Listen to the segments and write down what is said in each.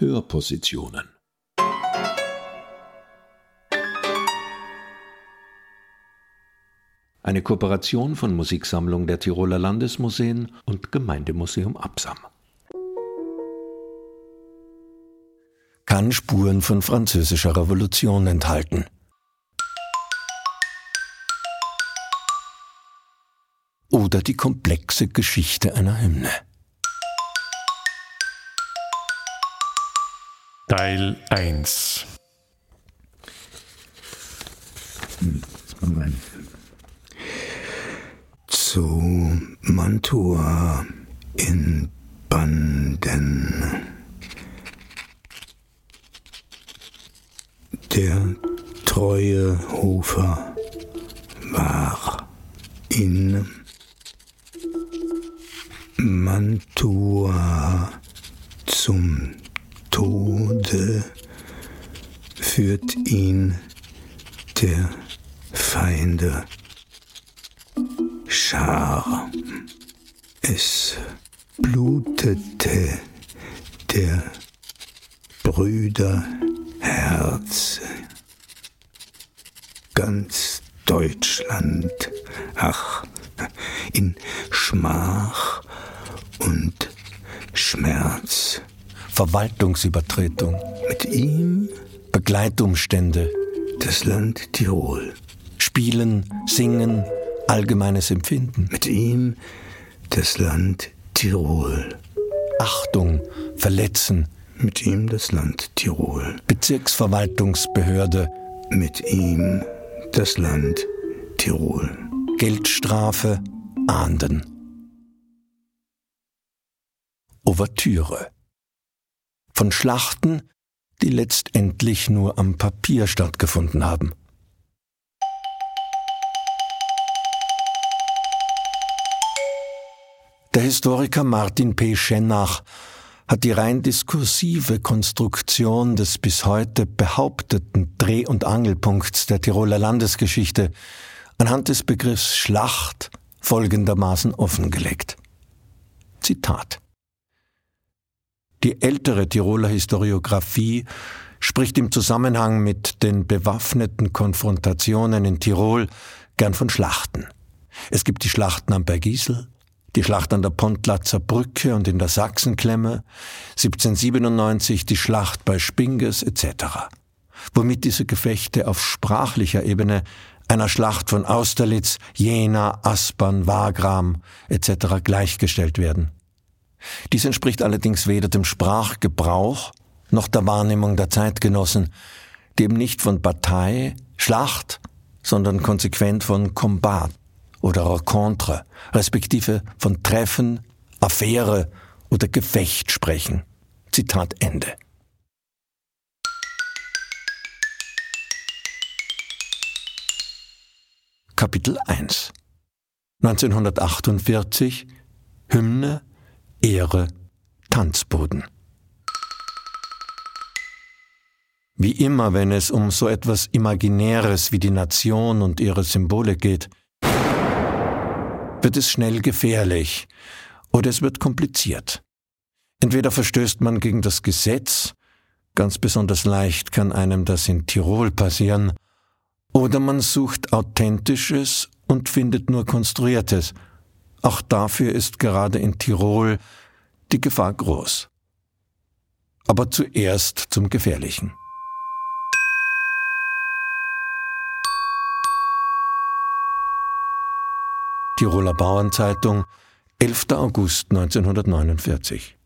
Hörpositionen. Eine Kooperation von Musiksammlung der Tiroler Landesmuseen und Gemeindemuseum Absam. Kann Spuren von französischer Revolution enthalten. Oder die komplexe Geschichte einer Hymne. Teil 1 Zu Mantua in Banden. Der treue Hofer war in Mantua zum Tode führt ihn der Feinde Schar. Es blutete der Brüder Herz. Ganz Deutschland, ach, in Schmach und Schmerz Verwaltungsübertretung. Mit ihm Begleitumstände. Das Land Tirol. Spielen, Singen, allgemeines Empfinden. Mit ihm das Land Tirol. Achtung, Verletzen. Mit ihm das Land Tirol. Bezirksverwaltungsbehörde. Mit ihm das Land Tirol. Geldstrafe, Ahnden. Ouvertüre von Schlachten, die letztendlich nur am Papier stattgefunden haben. Der Historiker Martin P. Schennach hat die rein diskursive Konstruktion des bis heute behaupteten Dreh- und Angelpunkts der Tiroler Landesgeschichte anhand des Begriffs Schlacht folgendermaßen offengelegt. Zitat die ältere Tiroler Historiographie spricht im Zusammenhang mit den bewaffneten Konfrontationen in Tirol gern von Schlachten. Es gibt die Schlachten am Bergisel, die Schlacht an der Pontlatzer Brücke und in der Sachsenklemme, 1797 die Schlacht bei Spinges etc., womit diese Gefechte auf sprachlicher Ebene einer Schlacht von Austerlitz, Jena, Aspern, Wagram etc. gleichgestellt werden. Dies entspricht allerdings weder dem Sprachgebrauch noch der Wahrnehmung der Zeitgenossen, eben nicht von Partei, Schlacht, sondern konsequent von Combat oder Rencontre, respektive von Treffen, Affäre oder Gefecht sprechen. Zitat Ende. Kapitel 1 1948 Hymne Ehre, Tanzboden. Wie immer, wenn es um so etwas Imaginäres wie die Nation und ihre Symbole geht, wird es schnell gefährlich oder es wird kompliziert. Entweder verstößt man gegen das Gesetz, ganz besonders leicht kann einem das in Tirol passieren, oder man sucht Authentisches und findet nur Konstruiertes – auch dafür ist gerade in Tirol die Gefahr groß. Aber zuerst zum Gefährlichen. Tiroler Bauernzeitung, 11. August 1949.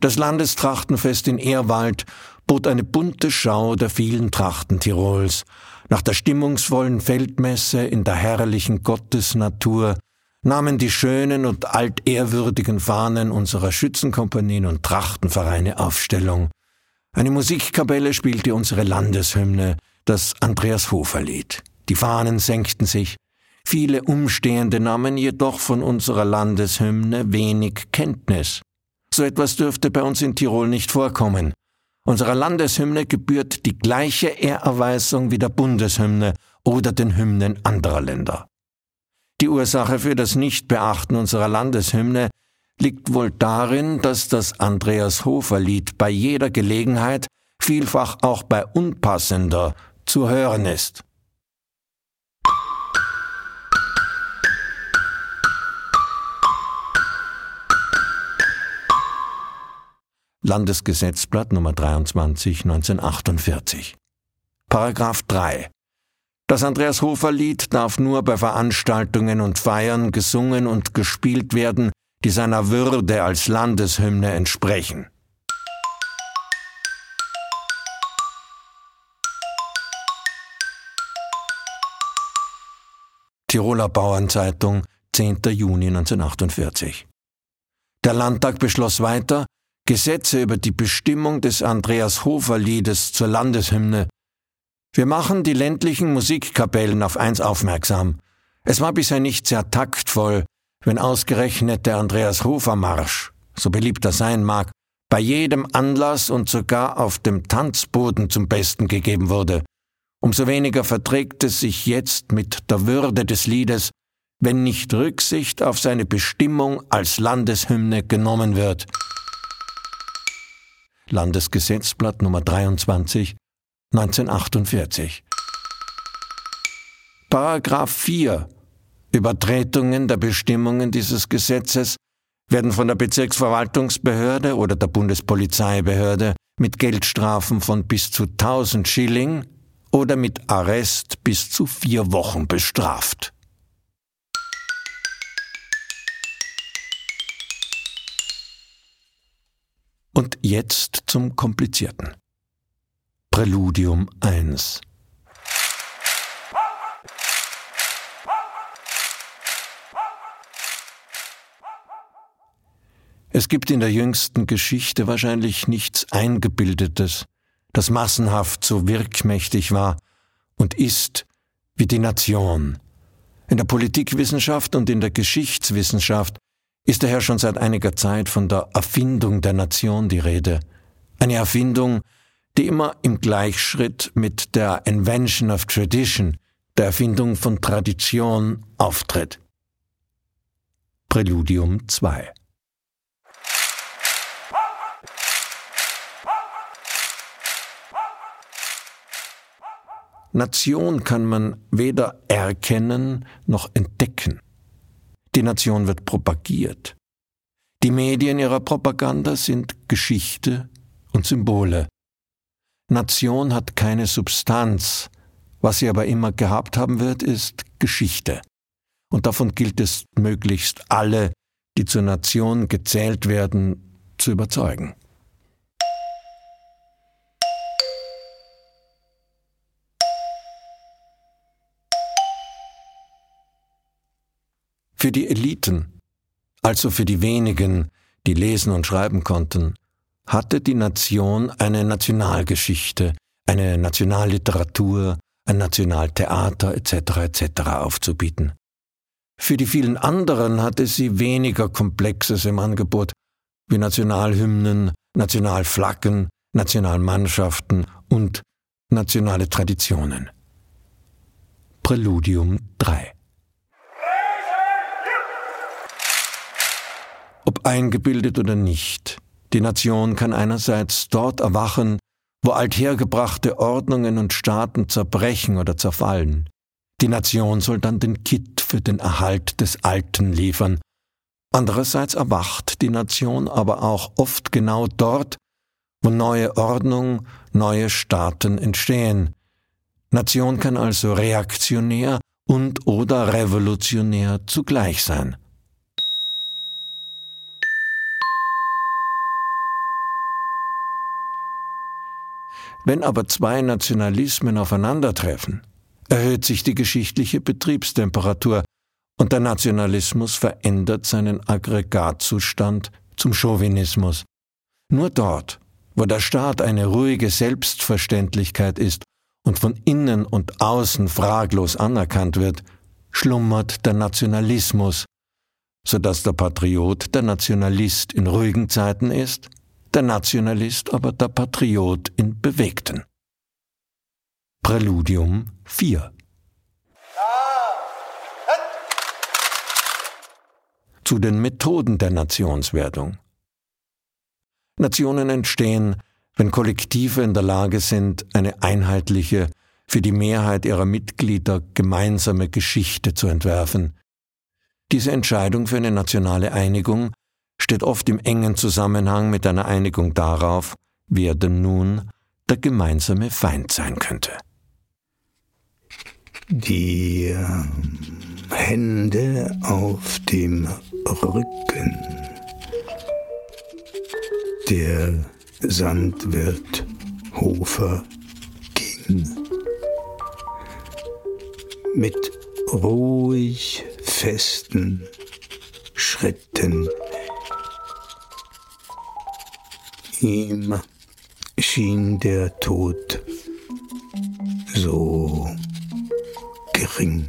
Das Landestrachtenfest in Ehrwald bot eine bunte Schau der vielen Trachten Tirols, nach der stimmungsvollen Feldmesse in der herrlichen Gottesnatur nahmen die schönen und altehrwürdigen Fahnen unserer Schützenkompanien und Trachtenvereine Aufstellung. Eine Musikkapelle spielte unsere Landeshymne, das Andreas Hofer Lied. Die Fahnen senkten sich. Viele Umstehende nahmen jedoch von unserer Landeshymne wenig Kenntnis. So etwas dürfte bei uns in Tirol nicht vorkommen. Unserer Landeshymne gebührt die gleiche Ehrerweisung wie der Bundeshymne oder den Hymnen anderer Länder. Die Ursache für das Nichtbeachten unserer Landeshymne liegt wohl darin, dass das Andreas Hofer Lied bei jeder Gelegenheit, vielfach auch bei unpassender, zu hören ist. Landesgesetzblatt Nummer 23 1948. Paragraph 3. Das Andreas Hofer Lied darf nur bei Veranstaltungen und Feiern gesungen und gespielt werden, die seiner Würde als Landeshymne entsprechen. Tiroler Bauernzeitung, 10. Juni 1948. Der Landtag beschloss weiter, Gesetze über die Bestimmung des Andreas Hofer Liedes zur Landeshymne. Wir machen die ländlichen Musikkapellen auf eins aufmerksam. Es war bisher nicht sehr taktvoll, wenn ausgerechnet der Andreas Hofer Marsch, so beliebt er sein mag, bei jedem Anlass und sogar auf dem Tanzboden zum Besten gegeben wurde. Umso weniger verträgt es sich jetzt mit der Würde des Liedes, wenn nicht Rücksicht auf seine Bestimmung als Landeshymne genommen wird. Landesgesetzblatt Nummer 23, 1948. Paragraph 4 Übertretungen der Bestimmungen dieses Gesetzes werden von der Bezirksverwaltungsbehörde oder der Bundespolizeibehörde mit Geldstrafen von bis zu 1000 Schilling oder mit Arrest bis zu vier Wochen bestraft. Und jetzt zum Komplizierten. Präludium 1 Es gibt in der jüngsten Geschichte wahrscheinlich nichts Eingebildetes, das massenhaft so wirkmächtig war und ist wie die Nation. In der Politikwissenschaft und in der Geschichtswissenschaft ist daher schon seit einiger Zeit von der Erfindung der Nation die Rede. Eine Erfindung, die immer im Gleichschritt mit der Invention of Tradition, der Erfindung von Tradition, auftritt. Präludium 2 Nation kann man weder erkennen noch entdecken. Die Nation wird propagiert. Die Medien ihrer Propaganda sind Geschichte und Symbole. Nation hat keine Substanz. Was sie aber immer gehabt haben wird, ist Geschichte. Und davon gilt es möglichst alle, die zur Nation gezählt werden, zu überzeugen. Für die Eliten, also für die wenigen, die lesen und schreiben konnten, hatte die Nation eine Nationalgeschichte, eine Nationalliteratur, ein Nationaltheater etc. etc. aufzubieten. Für die vielen anderen hatte sie weniger Komplexes im Angebot, wie Nationalhymnen, Nationalflaggen, Nationalmannschaften und nationale Traditionen. Präludium 3 ob eingebildet oder nicht. Die Nation kann einerseits dort erwachen, wo althergebrachte Ordnungen und Staaten zerbrechen oder zerfallen. Die Nation soll dann den Kitt für den Erhalt des Alten liefern. Andererseits erwacht die Nation aber auch oft genau dort, wo neue Ordnung, neue Staaten entstehen. Nation kann also reaktionär und oder revolutionär zugleich sein. Wenn aber zwei Nationalismen aufeinandertreffen, erhöht sich die geschichtliche Betriebstemperatur und der Nationalismus verändert seinen Aggregatzustand zum Chauvinismus. Nur dort, wo der Staat eine ruhige Selbstverständlichkeit ist und von innen und außen fraglos anerkannt wird, schlummert der Nationalismus, so dass der Patriot der Nationalist in ruhigen Zeiten ist der Nationalist aber der Patriot in bewegten. Präludium 4 zu den Methoden der Nationswerdung. Nationen entstehen, wenn Kollektive in der Lage sind, eine einheitliche, für die Mehrheit ihrer Mitglieder gemeinsame Geschichte zu entwerfen. Diese Entscheidung für eine nationale Einigung steht oft im engen Zusammenhang mit einer Einigung darauf, wer denn nun der gemeinsame Feind sein könnte. Die äh, Hände auf dem Rücken. Der Sandwirt Hofer ging mit ruhig festen Schritten. Ihm schien der Tod so gering.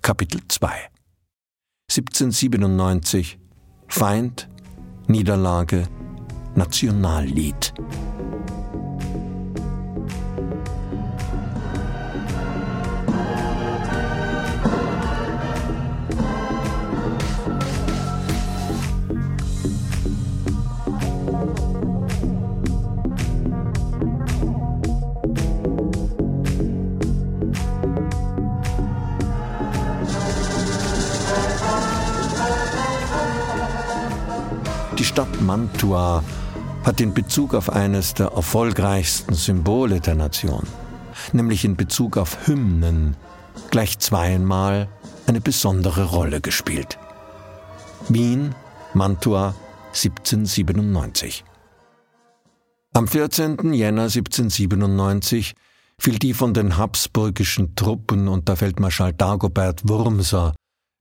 Kapitel 2 1797 Feind, Niederlage, Nationallied. Mantua hat in Bezug auf eines der erfolgreichsten Symbole der Nation, nämlich in Bezug auf Hymnen, gleich zweimal eine besondere Rolle gespielt. Wien, Mantua, 1797. Am 14. Jänner 1797 fiel die von den habsburgischen Truppen unter Feldmarschall Dagobert Wurmser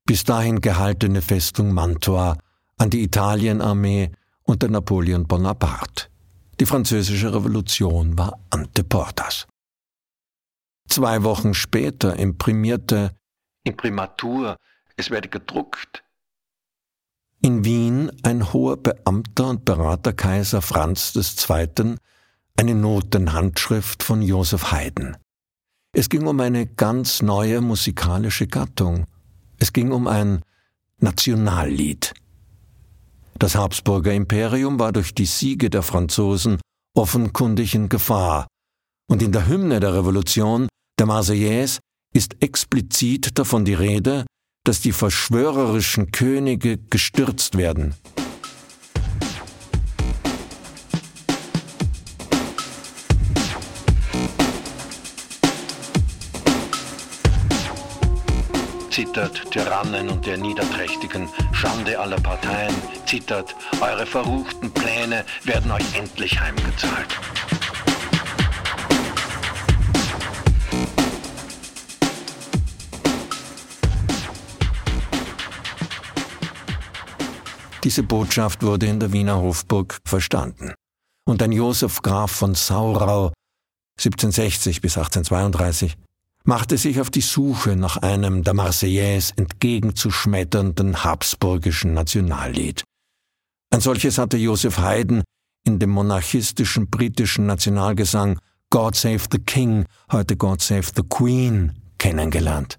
bis dahin gehaltene Festung Mantua an die Italienarmee unter Napoleon Bonaparte. Die französische Revolution war ante portas. Zwei Wochen später imprimierte Imprimatur, es werde gedruckt, in Wien ein hoher Beamter und Berater Kaiser Franz II. eine Notenhandschrift von Joseph Haydn. Es ging um eine ganz neue musikalische Gattung. Es ging um ein Nationallied. Das Habsburger Imperium war durch die Siege der Franzosen offenkundig in Gefahr, und in der Hymne der Revolution, der Marseillaise, ist explizit davon die Rede, dass die verschwörerischen Könige gestürzt werden. Zittert Tyrannen und der Niederträchtigen, Schande aller Parteien, zittert, eure verruchten Pläne werden euch endlich heimgezahlt. Diese Botschaft wurde in der Wiener Hofburg verstanden. Und ein Josef Graf von Saurau, 1760 bis 1832, machte sich auf die Suche nach einem der Marseillaise entgegenzuschmetternden habsburgischen Nationallied. Ein solches hatte Joseph Haydn in dem monarchistischen britischen Nationalgesang God Save the King, heute God Save the Queen, kennengelernt.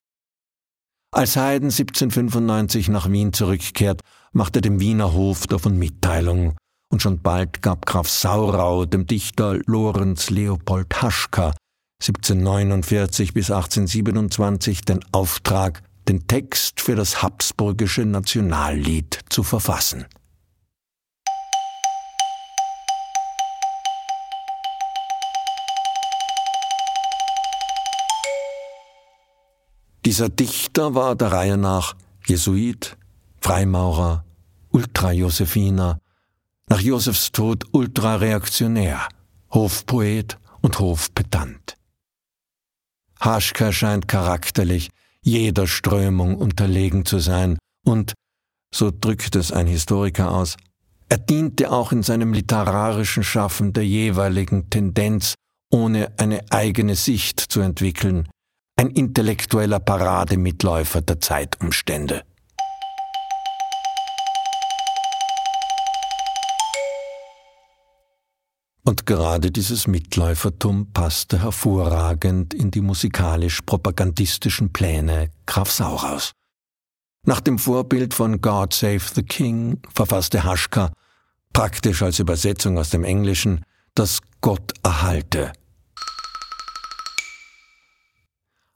Als Haydn 1795 nach Wien zurückkehrt, machte dem Wiener Hof davon Mitteilung, und schon bald gab Graf Saurau dem Dichter Lorenz Leopold Haschka 1749 bis 1827 den Auftrag, den Text für das habsburgische Nationallied zu verfassen. Dieser Dichter war der Reihe nach Jesuit, Freimaurer, Ultrajosephiner, nach Josefs Tod ultrareaktionär, Hofpoet und Hofpedant. Haschka scheint charakterlich jeder Strömung unterlegen zu sein und, so drückt es ein Historiker aus, er diente auch in seinem literarischen Schaffen der jeweiligen Tendenz, ohne eine eigene Sicht zu entwickeln, ein intellektueller Parademitläufer der Zeitumstände. Und gerade dieses Mitläufertum passte hervorragend in die musikalisch-propagandistischen Pläne Graf Sauraus. Nach dem Vorbild von God Save the King verfasste Haschka, praktisch als Übersetzung aus dem Englischen, das Gott erhalte.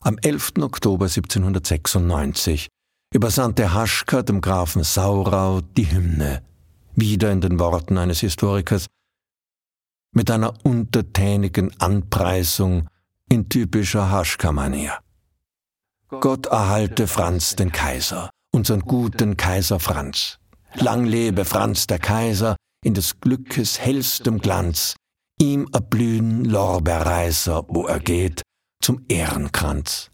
Am 11. Oktober 1796 übersandte Haschka dem Grafen Saurau die Hymne, wieder in den Worten eines Historikers, mit einer untertänigen Anpreisung in typischer Haschka-Manier. Gott erhalte Franz den Kaiser, unseren guten Kaiser Franz. Lang lebe Franz der Kaiser in des Glückes hellstem Glanz, ihm erblühen Lorbeerreiser, wo er geht, zum Ehrenkranz.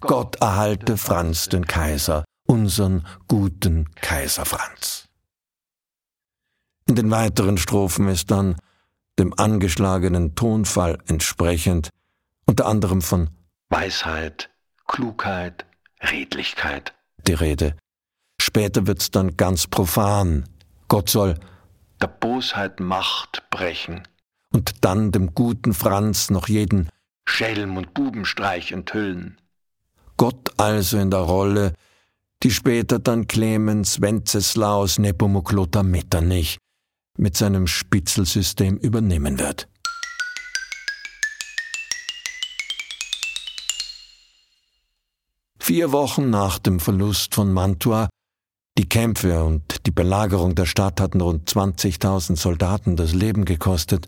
Gott erhalte Franz den Kaiser, unseren guten Kaiser Franz. In den weiteren Strophen ist dann, dem angeschlagenen Tonfall entsprechend, unter anderem von Weisheit, Klugheit, Redlichkeit die Rede. Später wird's dann ganz profan. Gott soll der Bosheit Macht brechen und dann dem guten Franz noch jeden Schelm und Bubenstreich enthüllen. Gott also in der Rolle, die später dann Clemens Wenceslaus Nepomuk Metternich mit seinem Spitzelsystem übernehmen wird. Vier Wochen nach dem Verlust von Mantua, die Kämpfe und die Belagerung der Stadt hatten rund 20.000 Soldaten das Leben gekostet,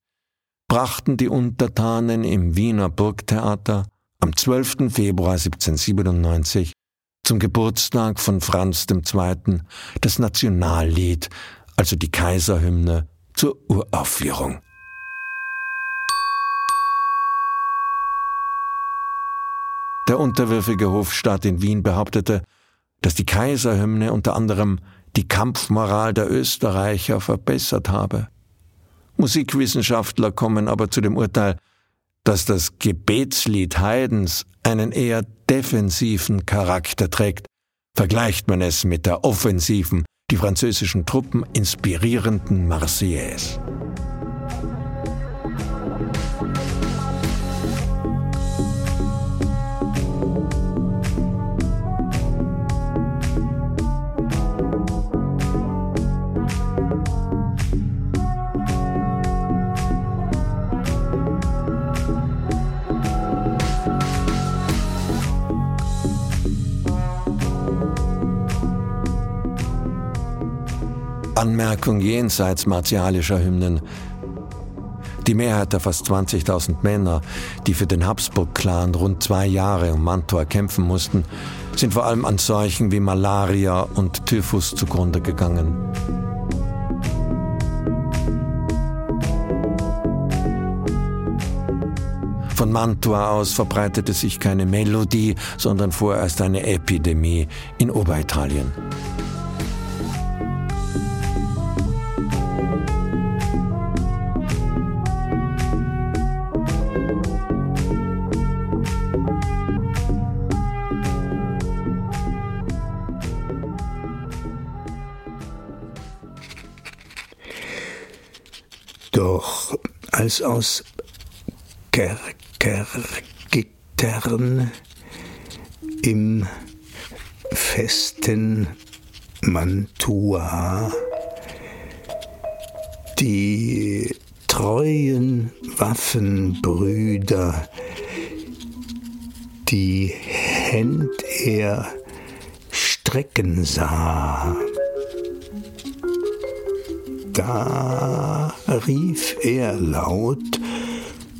brachten die Untertanen im Wiener Burgtheater am 12. Februar 1797 zum Geburtstag von Franz II. das Nationallied, also die Kaiserhymne, zur Uraufführung. Der unterwürfige Hofstaat in Wien behauptete, dass die Kaiserhymne unter anderem die Kampfmoral der Österreicher verbessert habe. Musikwissenschaftler kommen aber zu dem Urteil, dass das Gebetslied Haydns einen eher defensiven Charakter trägt, vergleicht man es mit der offensiven, die französischen Truppen inspirierenden Marseillaise. Anmerkung jenseits martialischer Hymnen. Die Mehrheit der fast 20.000 Männer, die für den Habsburg-Clan rund zwei Jahre um Mantua kämpfen mussten, sind vor allem an Seuchen wie Malaria und Typhus zugrunde gegangen. Von Mantua aus verbreitete sich keine Melodie, sondern vorerst eine Epidemie in Oberitalien. Als aus Kerkergittern im festen Mantua. Die treuen Waffenbrüder, die Händ er strecken sah da rief er laut,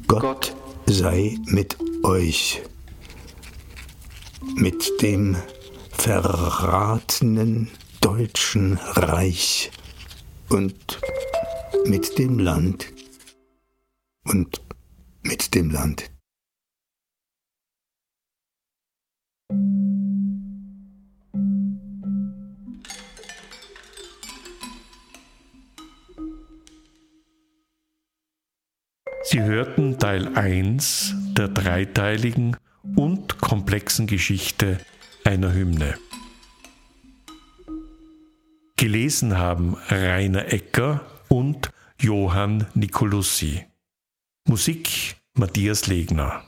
Gott sei mit euch, mit dem verratenen deutschen Reich und mit dem Land und mit dem Land. Sie hörten Teil 1 der dreiteiligen und komplexen Geschichte einer Hymne. Gelesen haben Rainer Ecker und Johann Nicolussi. Musik Matthias Legner.